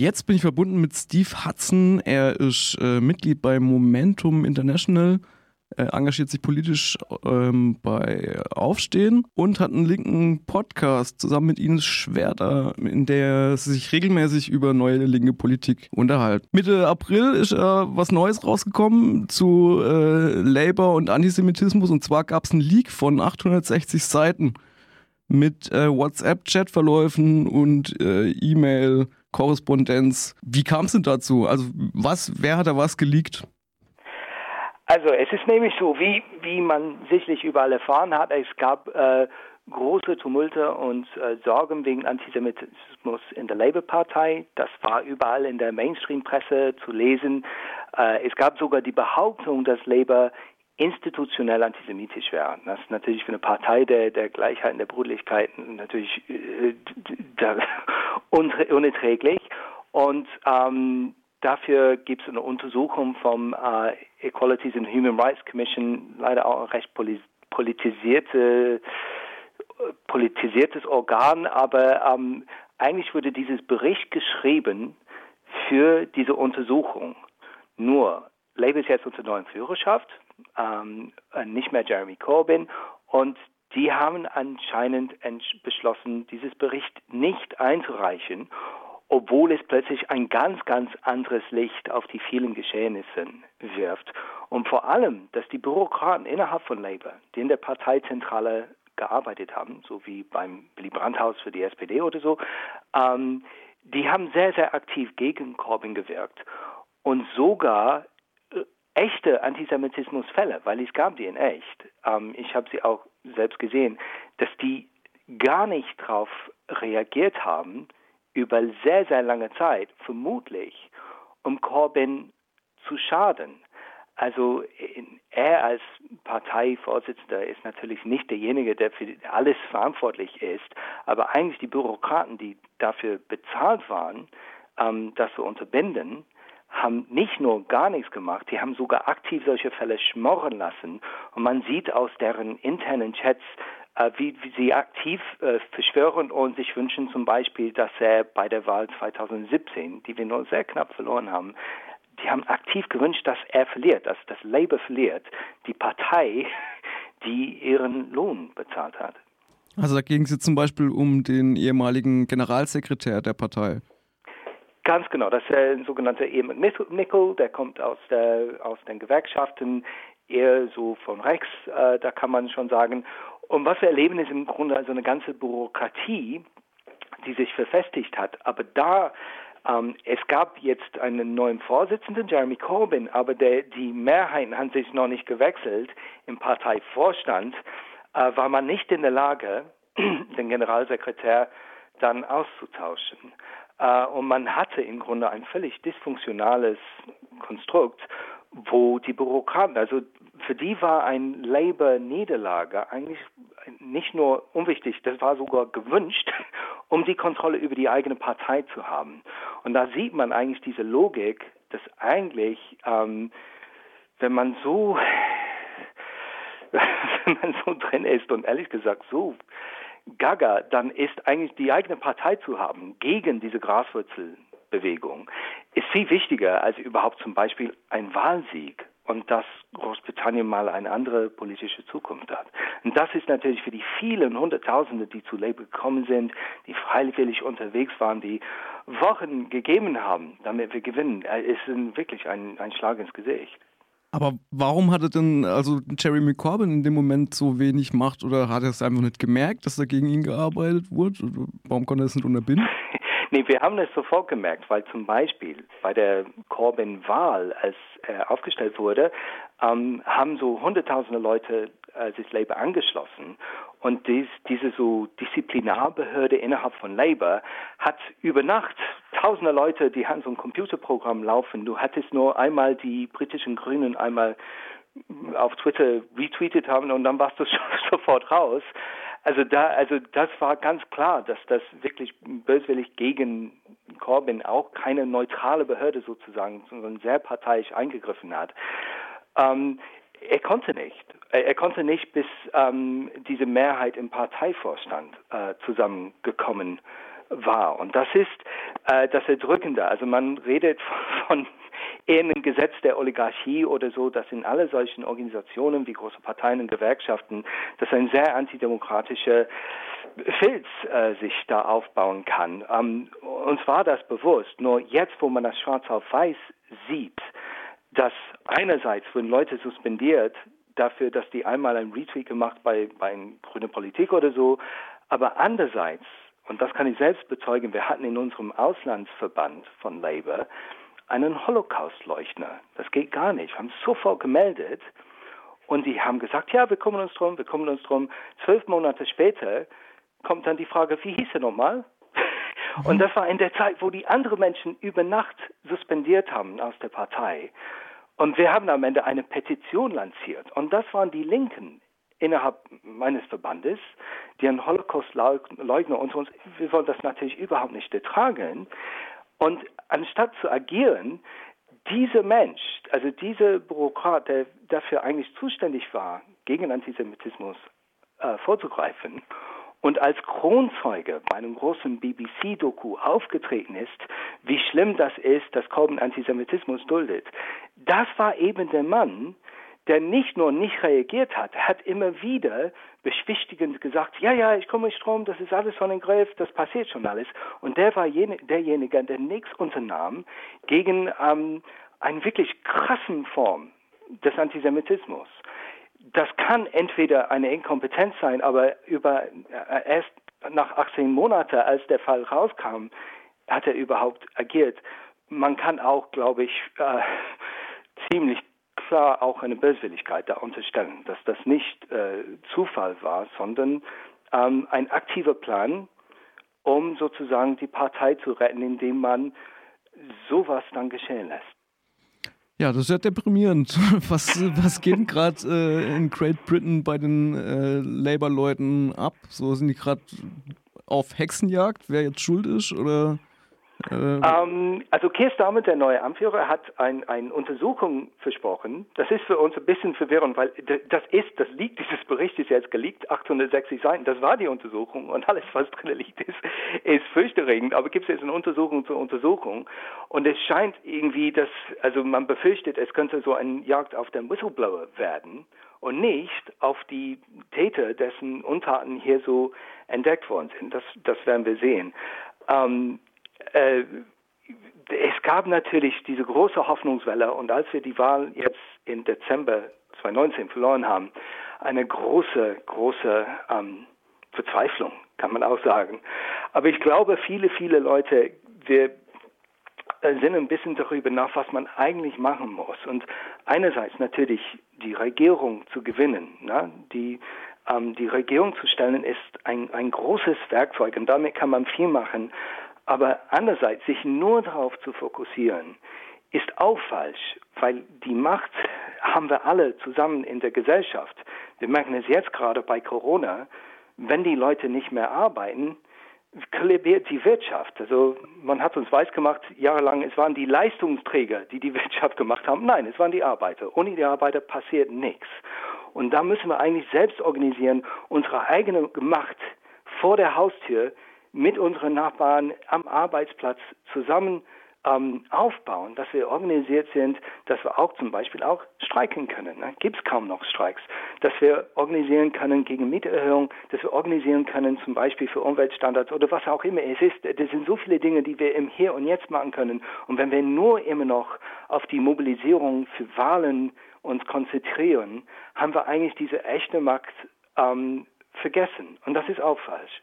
Jetzt bin ich verbunden mit Steve Hudson. Er ist äh, Mitglied bei Momentum International. Er engagiert sich politisch ähm, bei Aufstehen und hat einen linken Podcast zusammen mit Ines Schwerter, in der sie sich regelmäßig über neue linke Politik unterhalten. Mitte April ist äh, was Neues rausgekommen zu äh, Labour und Antisemitismus und zwar gab es einen Leak von 860 Seiten mit äh, WhatsApp-Chatverläufen und äh, E-Mail-Korrespondenz. Wie kam es denn dazu? Also was, wer hat da was geleakt? Also es ist nämlich so, wie, wie man sicherlich überall erfahren hat, es gab äh, große Tumulte und äh, Sorgen wegen Antisemitismus in der Labour-Partei. Das war überall in der Mainstream-Presse zu lesen. Äh, es gab sogar die Behauptung, dass Labour institutionell antisemitisch wäre. Das ist natürlich für eine Partei der, der Gleichheit und der Brüderlichkeit natürlich äh, unerträglich. Und ähm, Dafür gibt es eine Untersuchung vom äh, Equalities and Human Rights Commission, leider auch ein recht politisierte, politisiertes Organ, aber ähm, eigentlich wurde dieses Bericht geschrieben für diese Untersuchung. Nur, Labour ist jetzt unter neuen Führerschaft, ähm, nicht mehr Jeremy Corbyn, und die haben anscheinend beschlossen, dieses Bericht nicht einzureichen obwohl es plötzlich ein ganz, ganz anderes Licht auf die vielen Geschehnisse wirft. Und vor allem, dass die Bürokraten innerhalb von Labour, die in der Parteizentrale gearbeitet haben, so wie beim Willy Brandt-Haus für die SPD oder so, ähm, die haben sehr, sehr aktiv gegen Corbyn gewirkt. Und sogar äh, echte Antisemitismusfälle, weil es gab die in echt. Ähm, ich habe sie auch selbst gesehen, dass die gar nicht darauf reagiert haben, über sehr, sehr lange Zeit, vermutlich, um Corbyn zu schaden. Also er als Parteivorsitzender ist natürlich nicht derjenige, der für alles verantwortlich ist, aber eigentlich die Bürokraten, die dafür bezahlt waren, ähm, das zu unterbinden, haben nicht nur gar nichts gemacht, die haben sogar aktiv solche Fälle schmorren lassen. Und man sieht aus deren internen Chats, äh, wie, wie, sie aktiv äh, verschwören und sich wünschen zum Beispiel, dass er bei der Wahl 2017, die wir nur sehr knapp verloren haben, die haben aktiv gewünscht, dass er verliert, dass das Labour verliert, die Partei, die ihren Lohn bezahlt hat. Also da ging es jetzt zum Beispiel um den ehemaligen Generalsekretär der Partei. Ganz genau, das ist ein sogenannter Ian McNichol, der kommt aus, der, aus den Gewerkschaften, eher so von rechts, äh, da kann man schon sagen. Und was wir erleben, ist im Grunde also eine ganze Bürokratie, die sich verfestigt hat. Aber da ähm, es gab jetzt einen neuen Vorsitzenden, Jeremy Corbyn, aber der, die Mehrheiten haben sich noch nicht gewechselt im Parteivorstand, äh, war man nicht in der Lage, den Generalsekretär dann auszutauschen. Äh, und man hatte im Grunde ein völlig dysfunktionales Konstrukt, wo die Bürokraten, also für die war ein Labour-Niederlage eigentlich nicht nur unwichtig, das war sogar gewünscht, um die Kontrolle über die eigene Partei zu haben. Und da sieht man eigentlich diese Logik, dass eigentlich, ähm, wenn man so, wenn man so drin ist und ehrlich gesagt so gaga, dann ist eigentlich die eigene Partei zu haben gegen diese Graswurzelbewegung, ist viel wichtiger als überhaupt zum Beispiel ein Wahlsieg und dass Großbritannien mal eine andere politische Zukunft hat. Und das ist natürlich für die vielen Hunderttausende, die zu Labour gekommen sind, die freiwillig unterwegs waren, die Wochen gegeben haben, damit wir gewinnen, ist wirklich ein, ein Schlag ins Gesicht. Aber warum hatte denn also Jeremy Corbyn in dem Moment so wenig Macht oder hat er es einfach nicht gemerkt, dass da gegen ihn gearbeitet wurde? Warum konnte er es nicht unterbinden? Nee, wir haben es sofort gemerkt, weil zum Beispiel bei der Corbyn-Wahl, als er aufgestellt wurde, ähm, haben so hunderttausende Leute äh, sich Labour angeschlossen. Und dies, diese so Disziplinarbehörde innerhalb von Labour hat über Nacht tausende Leute, die haben so ein Computerprogramm laufen. Du hattest nur einmal die britischen Grünen einmal auf Twitter retweetet haben und dann warst du sofort raus. Also da, also das war ganz klar, dass das wirklich böswillig gegen Corbyn auch keine neutrale Behörde sozusagen, sondern sehr parteiisch eingegriffen hat. Ähm, er konnte nicht. Er, konnte nicht, bis ähm, diese Mehrheit im Parteivorstand äh, zusammengekommen war. Und das ist äh, das Erdrückende. Also man redet von in einem Gesetz der Oligarchie oder so, dass in alle solchen Organisationen wie große Parteien und Gewerkschaften, dass ein sehr antidemokratischer Filz äh, sich da aufbauen kann. Ähm, uns war das bewusst. Nur jetzt, wo man das schwarz auf weiß sieht, dass einerseits wurden Leute suspendiert dafür, dass die einmal einen Retweet gemacht bei, bei grüne Politik oder so, aber andererseits, und das kann ich selbst bezeugen, wir hatten in unserem Auslandsverband von Labour einen Holocaust-Leuchtner. Das geht gar nicht. Wir haben sofort gemeldet und die haben gesagt, ja, wir kümmern uns drum, wir kümmern uns drum. Zwölf Monate später kommt dann die Frage, wie hieß er nochmal? Und das war in der Zeit, wo die anderen Menschen über Nacht suspendiert haben aus der Partei. Und wir haben am Ende eine Petition lanciert. Und das waren die Linken innerhalb meines Verbandes, die einen Holocaust-Leugner und uns, wir wollen das natürlich überhaupt nicht ertragen. Und anstatt zu agieren, dieser Mensch, also dieser Bürokrat, der dafür eigentlich zuständig war, gegen Antisemitismus äh, vorzugreifen und als Kronzeuge bei einem großen BBC-Doku aufgetreten ist, wie schlimm das ist, dass Corbyn Antisemitismus duldet. Das war eben der Mann, der nicht nur nicht reagiert hat, hat immer wieder beschwichtigend gesagt, ja, ja, ich komme nicht drum, das ist alles von den Griff, das passiert schon alles. Und der war jene, derjenige, der nichts unternahm gegen ähm, eine wirklich krassen Form des Antisemitismus das kann entweder eine Inkompetenz sein, aber über äh, erst nach 18 Monaten, als der Fall rauskam, hat er überhaupt agiert. Man kann auch, glaube ich, äh, ziemlich klar auch eine Böswilligkeit da unterstellen, dass das nicht äh, Zufall war, sondern ähm, ein aktiver Plan, um sozusagen die Partei zu retten, indem man sowas dann geschehen lässt. Ja, das ist ja deprimierend. Was, was geht gerade äh, in Great Britain bei den äh, Labour-Leuten ab? So sind die gerade auf Hexenjagd, wer jetzt schuld ist? Oder ähm, also Keir Starmer, der neue Anführer, hat ein, eine Untersuchung versprochen. Das ist für uns ein bisschen verwirrend, weil das ist, das liegt, dieses Bericht ist jetzt geleakt, 860 Seiten, das war die Untersuchung und alles, was drin liegt, ist, ist fürchterregend. Aber gibt es jetzt eine Untersuchung zur Untersuchung und es scheint irgendwie, dass, also man befürchtet, es könnte so ein Jagd auf den Whistleblower werden und nicht auf die Täter, dessen Untaten hier so entdeckt worden sind. Das, das werden wir sehen. Ähm, äh, es gab natürlich diese große Hoffnungswelle und als wir die Wahl jetzt im Dezember 2019 verloren haben, eine große, große ähm, Verzweiflung, kann man auch sagen. Aber ich glaube, viele, viele Leute, wir äh, sind ein bisschen darüber nach, was man eigentlich machen muss. Und einerseits natürlich die Regierung zu gewinnen, ne? die ähm, die Regierung zu stellen, ist ein, ein großes Werkzeug und damit kann man viel machen. Aber andererseits, sich nur darauf zu fokussieren, ist auch falsch, weil die Macht haben wir alle zusammen in der Gesellschaft. Wir merken es jetzt gerade bei Corona, wenn die Leute nicht mehr arbeiten, kollabiert die Wirtschaft. Also man hat uns weisgemacht, jahrelang, es waren die Leistungsträger, die die Wirtschaft gemacht haben. Nein, es waren die Arbeiter. Ohne die Arbeiter passiert nichts. Und da müssen wir eigentlich selbst organisieren, unsere eigene Macht vor der Haustür mit unseren Nachbarn am Arbeitsplatz zusammen ähm, aufbauen, dass wir organisiert sind, dass wir auch zum Beispiel auch streiken können. Ne? Gibt es kaum noch Streiks. Dass wir organisieren können gegen Mieterhöhung, dass wir organisieren können zum Beispiel für Umweltstandards oder was auch immer es ist. Das sind so viele Dinge, die wir im Hier und Jetzt machen können. Und wenn wir nur immer noch auf die Mobilisierung für Wahlen uns konzentrieren, haben wir eigentlich diese echte Macht ähm, vergessen. Und das ist auch falsch.